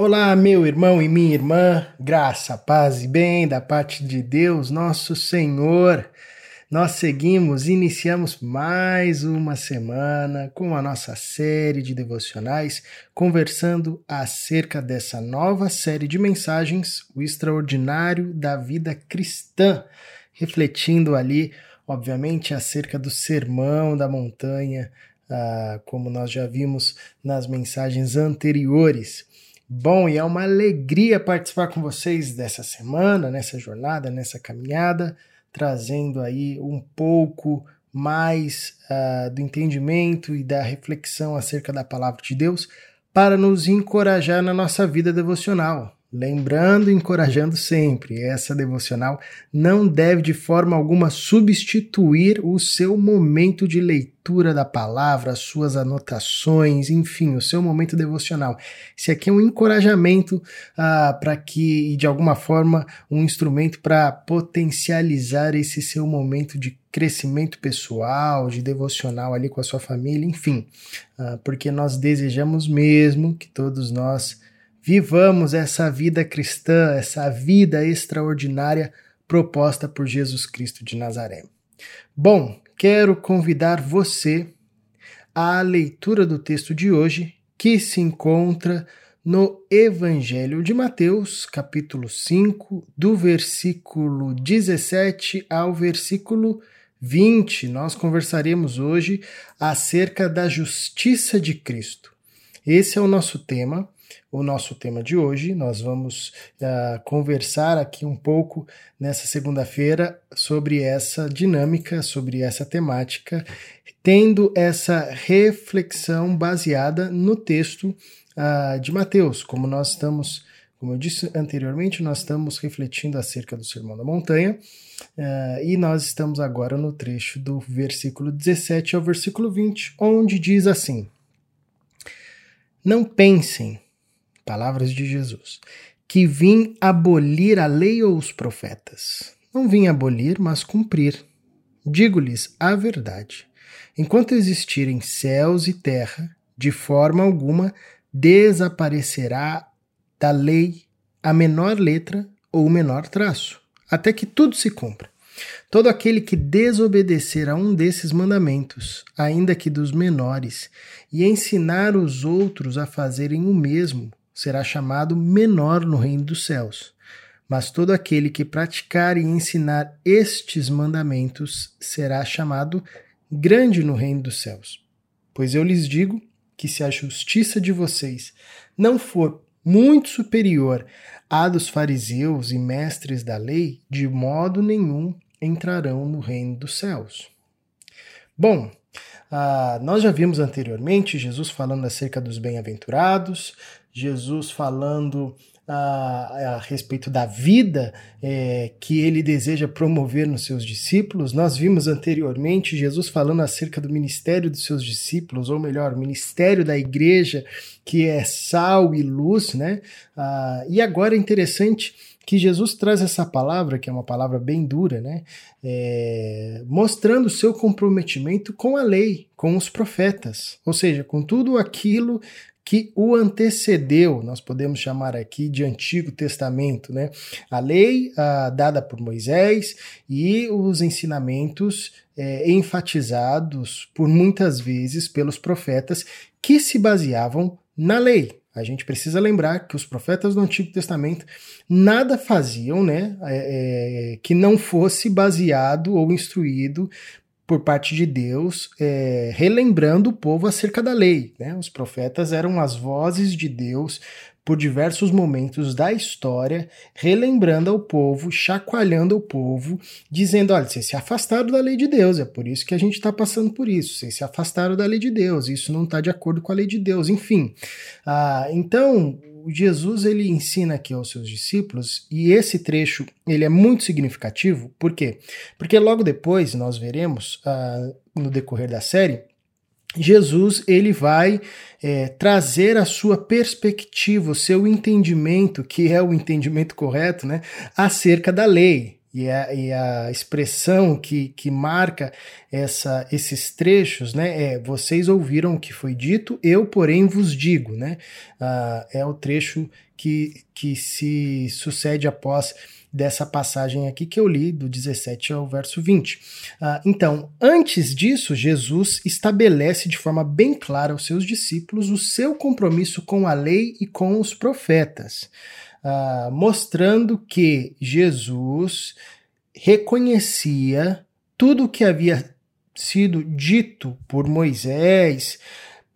Olá, meu irmão e minha irmã, graça, paz e bem da parte de Deus, nosso Senhor. Nós seguimos, iniciamos mais uma semana com a nossa série de devocionais, conversando acerca dessa nova série de mensagens, o extraordinário da vida cristã, refletindo ali, obviamente, acerca do sermão da montanha, ah, como nós já vimos nas mensagens anteriores. Bom, e é uma alegria participar com vocês dessa semana, nessa jornada, nessa caminhada, trazendo aí um pouco mais uh, do entendimento e da reflexão acerca da palavra de Deus para nos encorajar na nossa vida devocional. Lembrando e encorajando sempre, essa devocional não deve de forma alguma substituir o seu momento de leitura da palavra, as suas anotações, enfim, o seu momento devocional. Esse aqui é um encorajamento ah, para que, de alguma forma, um instrumento para potencializar esse seu momento de crescimento pessoal, de devocional ali com a sua família, enfim, ah, porque nós desejamos mesmo que todos nós Vivamos essa vida cristã, essa vida extraordinária proposta por Jesus Cristo de Nazaré. Bom, quero convidar você à leitura do texto de hoje, que se encontra no Evangelho de Mateus, capítulo 5, do versículo 17 ao versículo 20. Nós conversaremos hoje acerca da justiça de Cristo. Esse é o nosso tema o nosso tema de hoje. Nós vamos uh, conversar aqui um pouco nessa segunda-feira sobre essa dinâmica, sobre essa temática, tendo essa reflexão baseada no texto uh, de Mateus, como nós estamos. Como eu disse anteriormente, nós estamos refletindo acerca do Sermão da Montanha uh, e nós estamos agora no trecho do versículo 17 ao versículo 20, onde diz assim: Não pensem palavras de Jesus, que vim abolir a lei ou os profetas. Não vim abolir, mas cumprir. Digo-lhes a verdade. Enquanto existirem céus e terra, de forma alguma desaparecerá da lei a menor letra ou o menor traço, até que tudo se cumpra. Todo aquele que desobedecer a um desses mandamentos, ainda que dos menores, e ensinar os outros a fazerem o mesmo, será chamado menor no reino dos céus. Mas todo aquele que praticar e ensinar estes mandamentos será chamado grande no reino dos céus. Pois eu lhes digo que se a justiça de vocês não for muito superior à dos fariseus e mestres da lei, de modo nenhum entrarão no reino dos céus. Bom, ah, nós já vimos anteriormente Jesus falando acerca dos bem-aventurados, Jesus falando a, a, respeito da vida é, que ele deseja promover nos seus discípulos. Nós vimos anteriormente Jesus falando acerca do ministério dos seus discípulos, ou melhor, ministério da igreja, que é sal e luz, né? Ah, e agora é interessante que Jesus traz essa palavra, que é uma palavra bem dura, né? É, mostrando o seu comprometimento com a lei, com os profetas, ou seja, com tudo aquilo que o antecedeu, nós podemos chamar aqui de Antigo Testamento, né? A lei dada por Moisés e os ensinamentos é, enfatizados por muitas vezes pelos profetas que se baseavam na lei. A gente precisa lembrar que os profetas do Antigo Testamento nada faziam né, é, é, que não fosse baseado ou instruído por parte de Deus, é, relembrando o povo acerca da lei. Né? Os profetas eram as vozes de Deus por diversos momentos da história, relembrando ao povo, chacoalhando o povo, dizendo: olha, vocês se afastaram da lei de Deus, é por isso que a gente está passando por isso. Vocês se afastaram da lei de Deus, isso não está de acordo com a lei de Deus, enfim. Ah, então, Jesus ele ensina aqui aos seus discípulos e esse trecho ele é muito significativo. Por quê? Porque logo depois nós veremos uh, no decorrer da série Jesus ele vai é, trazer a sua perspectiva, o seu entendimento, que é o entendimento correto, né, acerca da lei. E a, e a expressão que, que marca essa, esses trechos, né? É, vocês ouviram o que foi dito, eu, porém, vos digo, né? Uh, é o trecho que, que se sucede após dessa passagem aqui que eu li, do 17 ao verso 20. Uh, ah, então, antes disso, Jesus estabelece de forma bem clara aos seus discípulos o seu compromisso com a lei e com os profetas, uh, mostrando que Jesus reconhecia tudo o que havia sido dito por Moisés,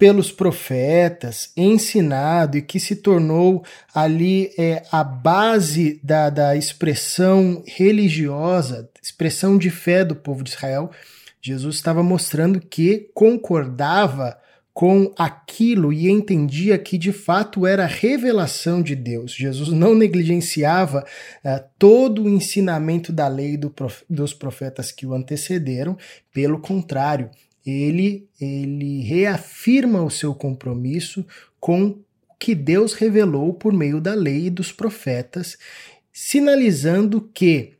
pelos profetas, ensinado e que se tornou ali é, a base da, da expressão religiosa, expressão de fé do povo de Israel, Jesus estava mostrando que concordava com aquilo e entendia que de fato era revelação de Deus. Jesus não negligenciava uh, todo o ensinamento da lei do prof, dos profetas que o antecederam, pelo contrário, ele, ele reafirma o seu compromisso com o que Deus revelou por meio da lei e dos profetas, sinalizando que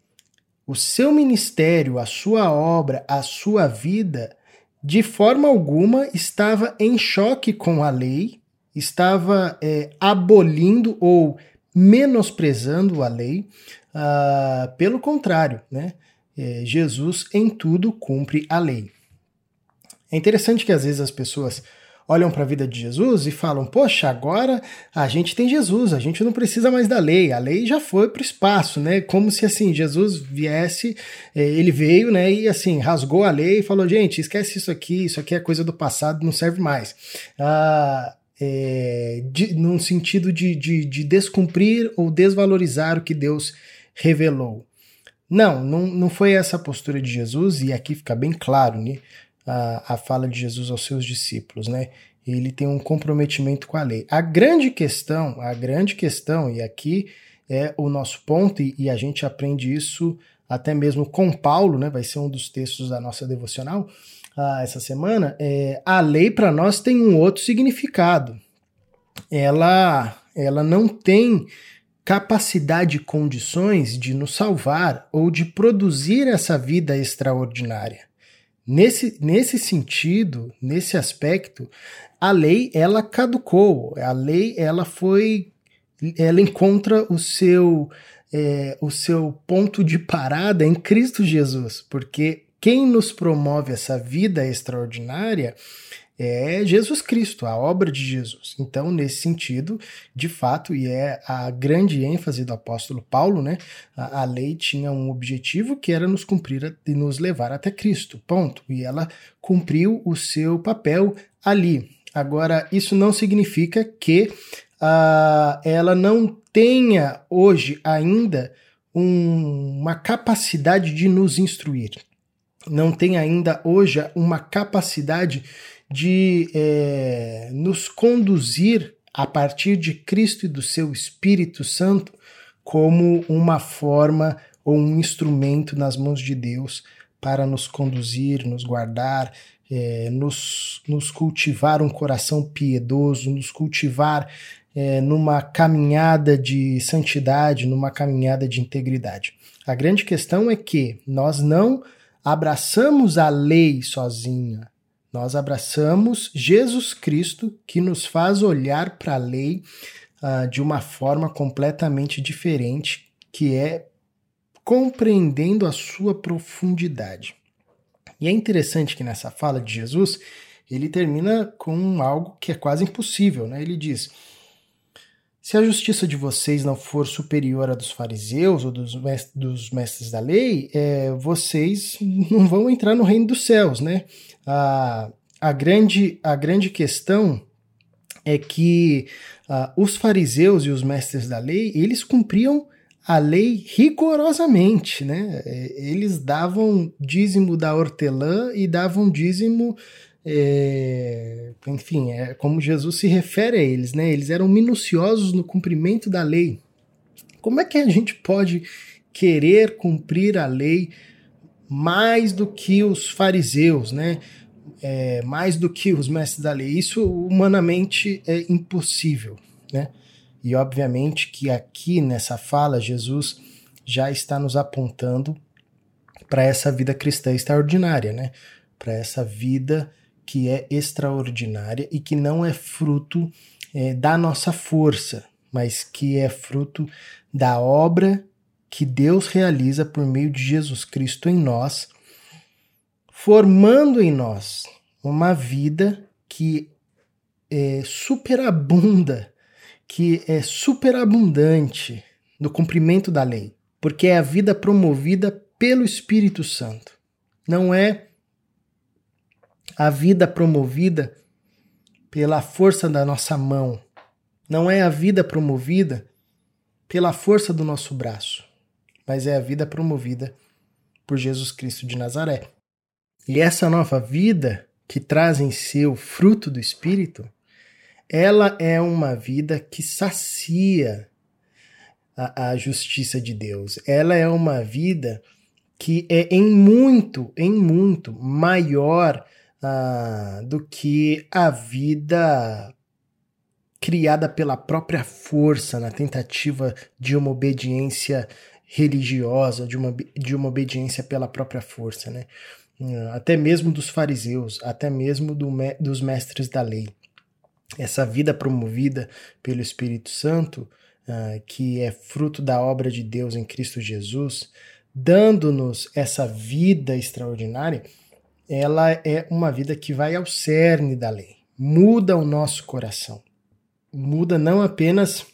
o seu ministério, a sua obra, a sua vida, de forma alguma estava em choque com a lei, estava é, abolindo ou menosprezando a lei. Uh, pelo contrário, né? É, Jesus em tudo cumpre a lei. É interessante que às vezes as pessoas olham para a vida de Jesus e falam: Poxa, agora a gente tem Jesus, a gente não precisa mais da lei, a lei já foi para o espaço, né? Como se assim Jesus viesse, eh, ele veio, né? E assim rasgou a lei e falou: Gente, esquece isso aqui, isso aqui é coisa do passado, não serve mais. Ah, é, de, num sentido de, de, de descumprir ou desvalorizar o que Deus revelou. Não, não, não foi essa a postura de Jesus, e aqui fica bem claro, né? A, a fala de Jesus aos seus discípulos, né? Ele tem um comprometimento com a lei. A grande questão, a grande questão, e aqui é o nosso ponto, e, e a gente aprende isso até mesmo com Paulo, né? Vai ser um dos textos da nossa devocional uh, essa semana. É, a lei para nós tem um outro significado. Ela, ela não tem capacidade e condições de nos salvar ou de produzir essa vida extraordinária. Nesse, nesse sentido, nesse aspecto, a lei ela caducou, a lei ela foi, ela encontra o seu é, o seu ponto de parada em Cristo Jesus, porque quem nos promove essa vida extraordinária é Jesus Cristo, a obra de Jesus. Então, nesse sentido, de fato, e é a grande ênfase do apóstolo Paulo, né? A, a lei tinha um objetivo que era nos cumprir e nos levar até Cristo. Ponto. E ela cumpriu o seu papel ali. Agora, isso não significa que uh, ela não tenha hoje ainda um, uma capacidade de nos instruir. Não tem ainda hoje uma capacidade de é, nos conduzir a partir de Cristo e do seu Espírito Santo como uma forma ou um instrumento nas mãos de Deus para nos conduzir, nos guardar, é, nos, nos cultivar um coração piedoso, nos cultivar é, numa caminhada de santidade, numa caminhada de integridade. A grande questão é que nós não abraçamos a lei sozinha, nós abraçamos Jesus Cristo, que nos faz olhar para a lei uh, de uma forma completamente diferente, que é compreendendo a sua profundidade. E é interessante que nessa fala de Jesus, ele termina com algo que é quase impossível, né? Ele diz: se a justiça de vocês não for superior à dos fariseus ou dos, mestres, dos mestres da lei, é, vocês não vão entrar no reino dos céus, né? A, a, grande, a grande questão é que os fariseus e os mestres da lei, eles cumpriam a lei rigorosamente, né? É, eles davam dízimo da hortelã e davam dízimo, é, enfim, é como Jesus se refere a eles, né? Eles eram minuciosos no cumprimento da lei. Como é que a gente pode querer cumprir a lei mais do que os fariseus, né? É, mais do que os mestres da lei. Isso humanamente é impossível, né? E obviamente que aqui nessa fala Jesus já está nos apontando para essa vida cristã extraordinária, né? para essa vida que é extraordinária e que não é fruto é, da nossa força, mas que é fruto da obra que Deus realiza por meio de Jesus Cristo em nós, formando em nós uma vida que é superabunda, que é superabundante no cumprimento da lei, porque é a vida promovida pelo Espírito Santo. Não é a vida promovida pela força da nossa mão. Não é a vida promovida pela força do nosso braço, mas é a vida promovida por Jesus Cristo de Nazaré. E essa nova vida que traz em si o fruto do Espírito, ela é uma vida que sacia a, a justiça de Deus. Ela é uma vida que é em muito, em muito maior uh, do que a vida criada pela própria força na tentativa de uma obediência religiosa, de uma, de uma obediência pela própria força, né? Ah, até mesmo dos fariseus, até mesmo do, dos mestres da lei. Essa vida promovida pelo Espírito Santo, uh, que é fruto da obra de Deus em Cristo Jesus, dando-nos essa vida extraordinária, ela é uma vida que vai ao cerne da lei, muda o nosso coração, muda não apenas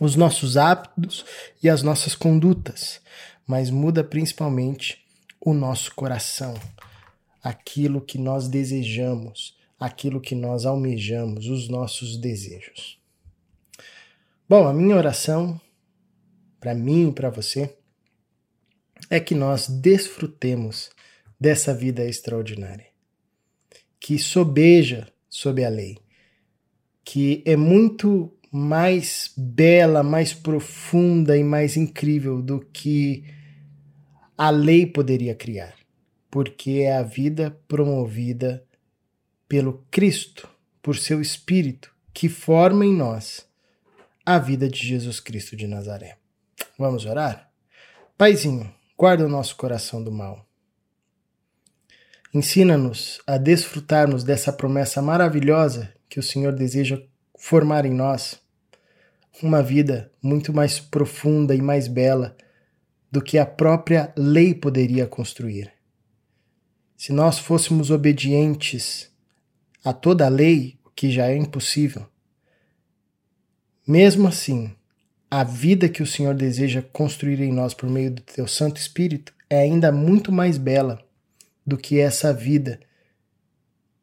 os nossos hábitos e as nossas condutas, mas muda principalmente o nosso coração, aquilo que nós desejamos, aquilo que nós almejamos, os nossos desejos. Bom, a minha oração para mim e para você é que nós desfrutemos dessa vida extraordinária, que sobeja sob a lei, que é muito mais bela, mais profunda e mais incrível do que a lei poderia criar, porque é a vida promovida pelo Cristo, por seu Espírito, que forma em nós a vida de Jesus Cristo de Nazaré. Vamos orar? Paizinho, guarda o nosso coração do mal Ensina-nos a desfrutarmos dessa promessa maravilhosa que o Senhor deseja formar em nós, uma vida muito mais profunda e mais bela do que a própria lei poderia construir. Se nós fôssemos obedientes a toda a lei, o que já é impossível, mesmo assim, a vida que o Senhor deseja construir em nós por meio do teu Santo Espírito é ainda muito mais bela do que essa vida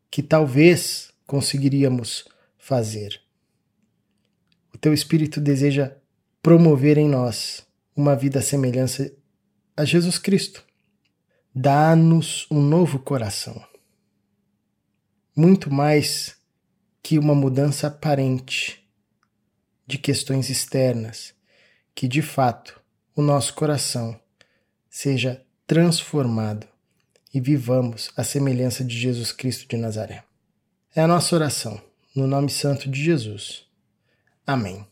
que talvez conseguiríamos fazer. O teu Espírito deseja promover em nós uma vida à semelhança a Jesus Cristo. Dá-nos um novo coração. Muito mais que uma mudança aparente de questões externas, que de fato o nosso coração seja transformado e vivamos a semelhança de Jesus Cristo de Nazaré. É a nossa oração, no nome santo de Jesus. Amém.